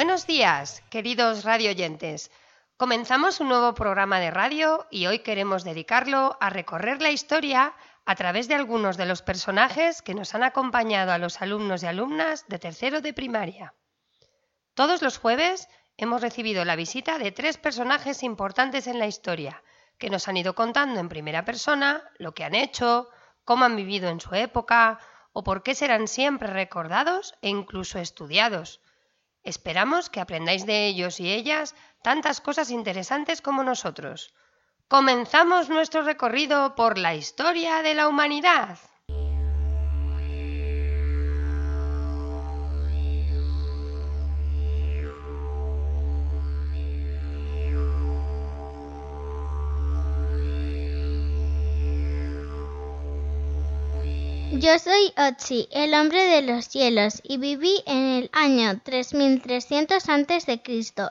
Buenos días, queridos radioyentes. Comenzamos un nuevo programa de radio y hoy queremos dedicarlo a recorrer la historia a través de algunos de los personajes que nos han acompañado a los alumnos y alumnas de tercero de primaria. Todos los jueves hemos recibido la visita de tres personajes importantes en la historia, que nos han ido contando en primera persona lo que han hecho, cómo han vivido en su época o por qué serán siempre recordados e incluso estudiados. Esperamos que aprendáis de ellos y ellas tantas cosas interesantes como nosotros. Comenzamos nuestro recorrido por la historia de la humanidad. Yo soy Otzi, el hombre de los cielos, y viví en el año 3300 a.C.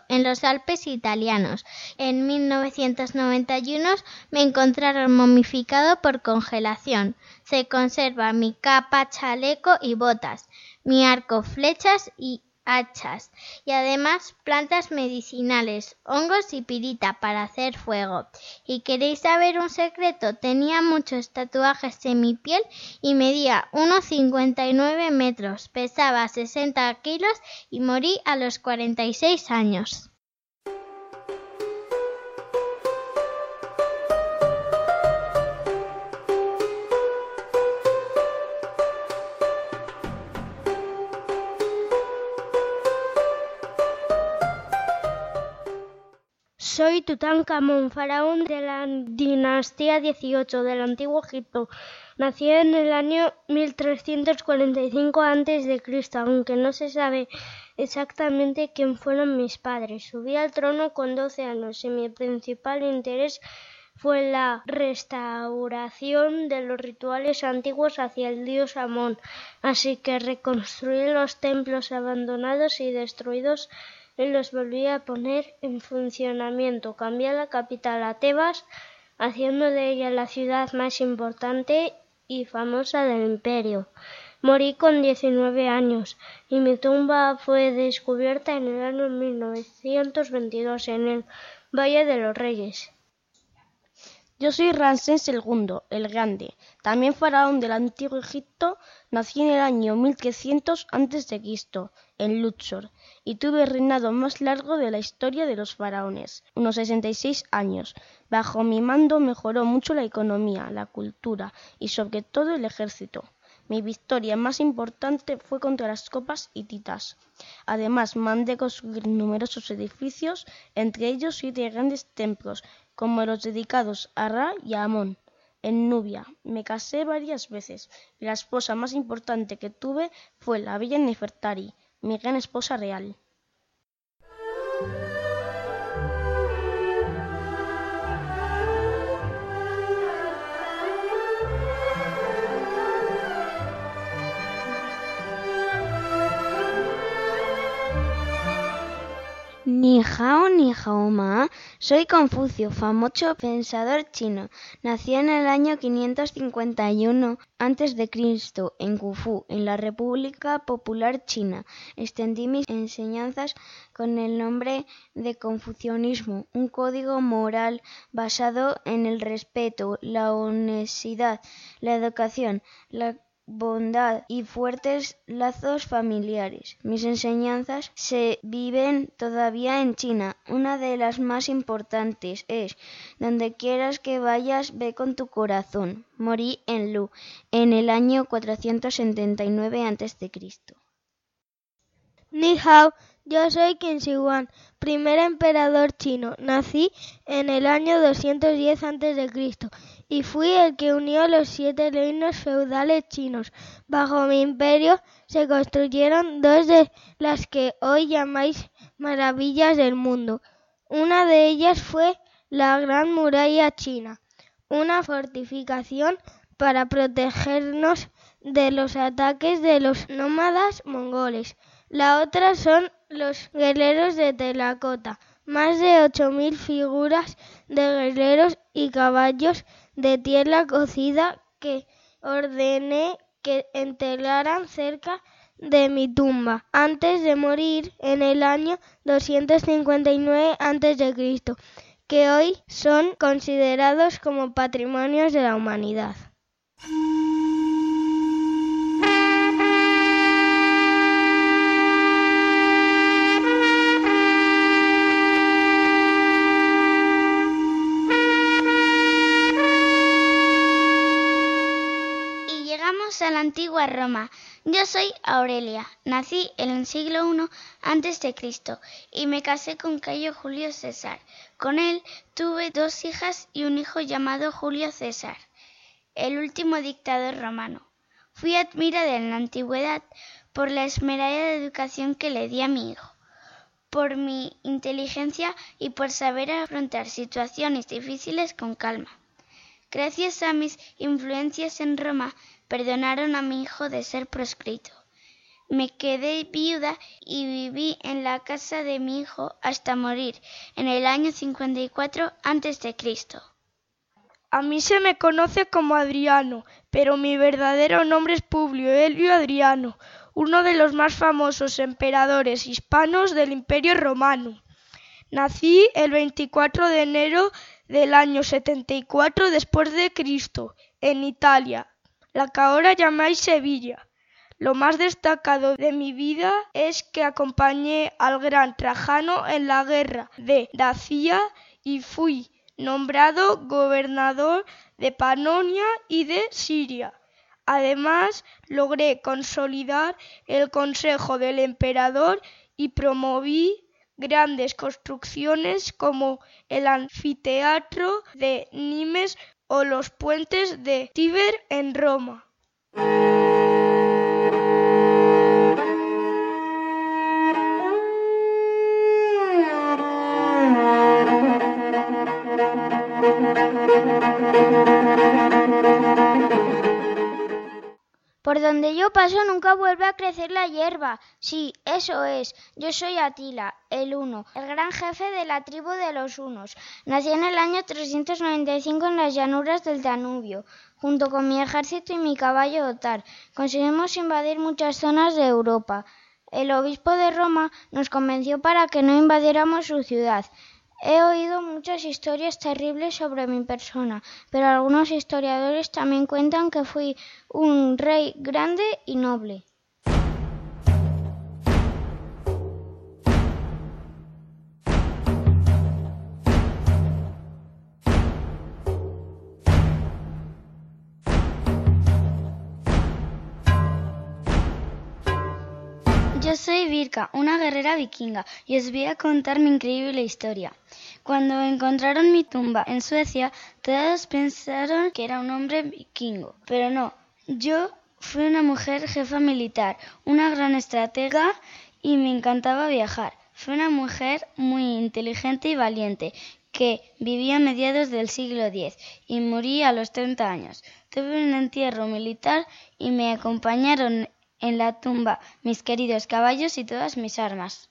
en los Alpes italianos. En 1991 me encontraron momificado por congelación. Se conserva mi capa, chaleco y botas, mi arco, flechas y hachas y además plantas medicinales, hongos y pirita para hacer fuego. ¿Y queréis saber un secreto? Tenía muchos tatuajes en mi piel y medía 1,59 metros, pesaba 60 kilos y morí a los 46 años. Soy Tutankamón, faraón de la dinastía 18 del Antiguo Egipto. Nací en el año 1345 a.C., aunque no se sabe exactamente quién fueron mis padres. Subí al trono con 12 años y mi principal interés fue la restauración de los rituales antiguos hacia el dios Amón, así que reconstruí los templos abandonados y destruidos y los volví a poner en funcionamiento. Cambié la capital a Tebas, haciendo de ella la ciudad más importante y famosa del imperio. Morí con 19 años y mi tumba fue descubierta en el año 1922 en el Valle de los Reyes. Yo soy Ramsés II, el Grande, también faraón del antiguo Egipto. Nací en el año 1300 a.C. en Luxor y tuve el reinado más largo de la historia de los faraones, unos 66 años. Bajo mi mando mejoró mucho la economía, la cultura y sobre todo el ejército. Mi victoria más importante fue contra las copas hititas. Además, mandé construir numerosos edificios, entre ellos siete grandes templos, como los dedicados a Ra y a Amón. En Nubia me casé varias veces y la esposa más importante que tuve fue la bella Nefertari, mi gran esposa real. Ni hao ni ma. Soy Confucio, famoso pensador chino. Nací en el año 551 a.C. en Kufú, en la República Popular China. Extendí mis enseñanzas con el nombre de confucianismo, un código moral basado en el respeto, la honestidad, la educación, la bondad y fuertes lazos familiares. Mis enseñanzas se viven todavía en China. Una de las más importantes es, donde quieras que vayas, ve con tu corazón. Morí en Lu, en el año 479 a.C. Ni hao, yo soy Qin Shi primer emperador chino. Nací en el año 210 a.C y fui el que unió los siete reinos feudales chinos. Bajo mi imperio se construyeron dos de las que hoy llamáis maravillas del mundo. Una de ellas fue la Gran Muralla China, una fortificación para protegernos de los ataques de los nómadas mongoles. La otra son los guerreros de Telacota, más de ocho mil figuras de guerreros y caballos de tierra cocida que ordené que enterraran cerca de mi tumba antes de morir en el año 259 a.C., que hoy son considerados como patrimonios de la humanidad. Antigua Roma. Yo soy Aurelia. Nací en el siglo I antes de Cristo y me casé con Cayo Julio César. Con él tuve dos hijas y un hijo llamado Julio César, el último dictador romano. Fui admirada en la antigüedad por la esmerada educación que le di a mi hijo, por mi inteligencia y por saber afrontar situaciones difíciles con calma. Gracias a mis influencias en Roma, perdonaron a mi hijo de ser proscrito. Me quedé viuda y viví en la casa de mi hijo hasta morir en el año 54 antes de Cristo. A mí se me conoce como Adriano, pero mi verdadero nombre es Publio Helio Adriano, uno de los más famosos emperadores hispanos del Imperio Romano. Nací el 24 de enero del año 74 después de Cristo, en Italia, la que ahora llamáis Sevilla. Lo más destacado de mi vida es que acompañé al gran Trajano en la guerra de Dacia y fui nombrado gobernador de Panonia y de Siria. Además, logré consolidar el consejo del emperador y promoví grandes construcciones como el anfiteatro de Nimes o los puentes de Tíber en Roma. Por donde yo paso nunca vuelve a crecer la hierba. Sí, eso es. Yo soy Atila, el Uno, el gran jefe de la tribu de los Unos. Nací en el año 395 en las llanuras del Danubio. Junto con mi ejército y mi caballo Otar, conseguimos invadir muchas zonas de Europa. El obispo de Roma nos convenció para que no invadiéramos su ciudad. He oído muchas historias terribles sobre mi persona, pero algunos historiadores también cuentan que fui un rey grande y noble. Yo soy Virka, una guerrera vikinga, y os voy a contar mi increíble historia. Cuando encontraron mi tumba en Suecia, todos pensaron que era un hombre vikingo, pero no. Yo fui una mujer jefa militar, una gran estratega y me encantaba viajar. Fui una mujer muy inteligente y valiente que vivía a mediados del siglo X y morí a los 30 años. Tuve un entierro militar y me acompañaron en la tumba mis queridos caballos y todas mis armas.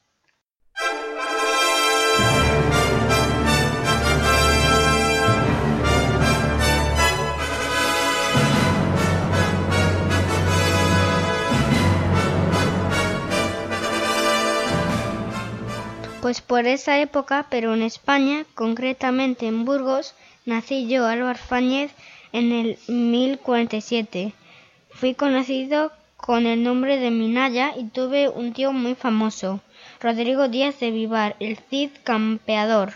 Pues por esa época, pero en España, concretamente en Burgos, nací yo, Álvaro Fáñez, en el 1047. Fui conocido con el nombre de Minaya y tuve un tío muy famoso, Rodrigo Díaz de Vivar, el Cid Campeador.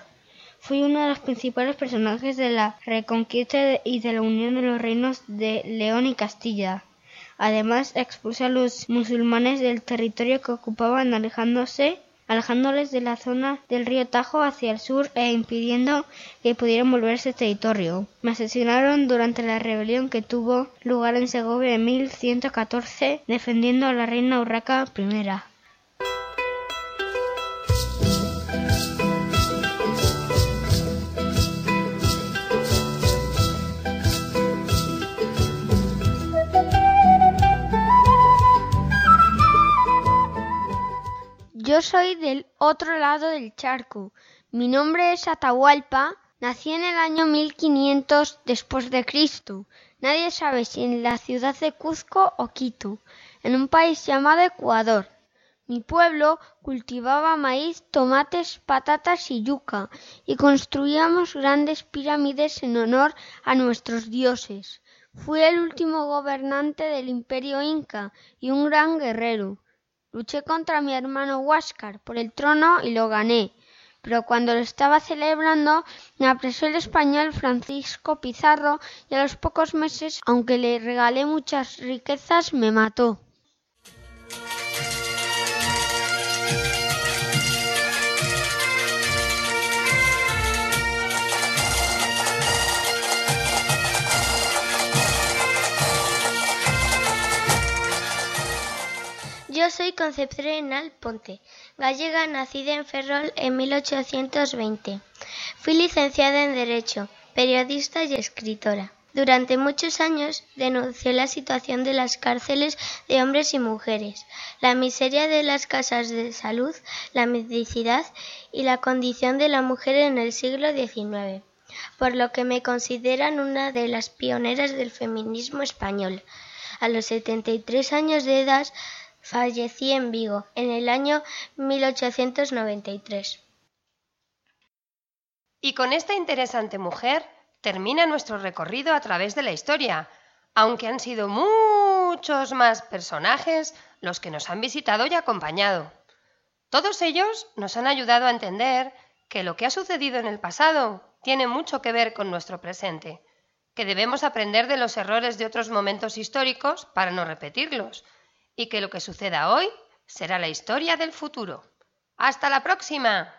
Fui uno de los principales personajes de la reconquista y de la unión de los reinos de León y Castilla. Además, expulsé a los musulmanes del territorio que ocupaban alejándose alejándoles de la zona del río Tajo hacia el sur e impidiendo que pudieran volver a ese territorio. Me asesinaron durante la rebelión que tuvo lugar en Segovia en 1114 defendiendo a la reina Urraca I. Yo soy del otro lado del charco. Mi nombre es Atahualpa. Nací en el año 1500 después de Cristo. Nadie sabe si en la ciudad de Cuzco o Quito, en un país llamado Ecuador. Mi pueblo cultivaba maíz, tomates, patatas y yuca, y construíamos grandes pirámides en honor a nuestros dioses. Fui el último gobernante del imperio inca y un gran guerrero. Luché contra mi hermano Huáscar por el trono y lo gané. Pero cuando lo estaba celebrando, me apresó el español Francisco Pizarro y a los pocos meses, aunque le regalé muchas riquezas, me mató. Soy Concepción Ponte, gallega nacida en Ferrol en 1820. Fui licenciada en Derecho, periodista y escritora. Durante muchos años denunció la situación de las cárceles de hombres y mujeres, la miseria de las casas de salud, la mendicidad y la condición de la mujer en el siglo XIX, por lo que me consideran una de las pioneras del feminismo español. A los 73 años de edad Fallecí en Vigo en el año 1893. Y con esta interesante mujer termina nuestro recorrido a través de la historia, aunque han sido muchos más personajes los que nos han visitado y acompañado. Todos ellos nos han ayudado a entender que lo que ha sucedido en el pasado tiene mucho que ver con nuestro presente, que debemos aprender de los errores de otros momentos históricos para no repetirlos, y que lo que suceda hoy será la historia del futuro. ¡Hasta la próxima!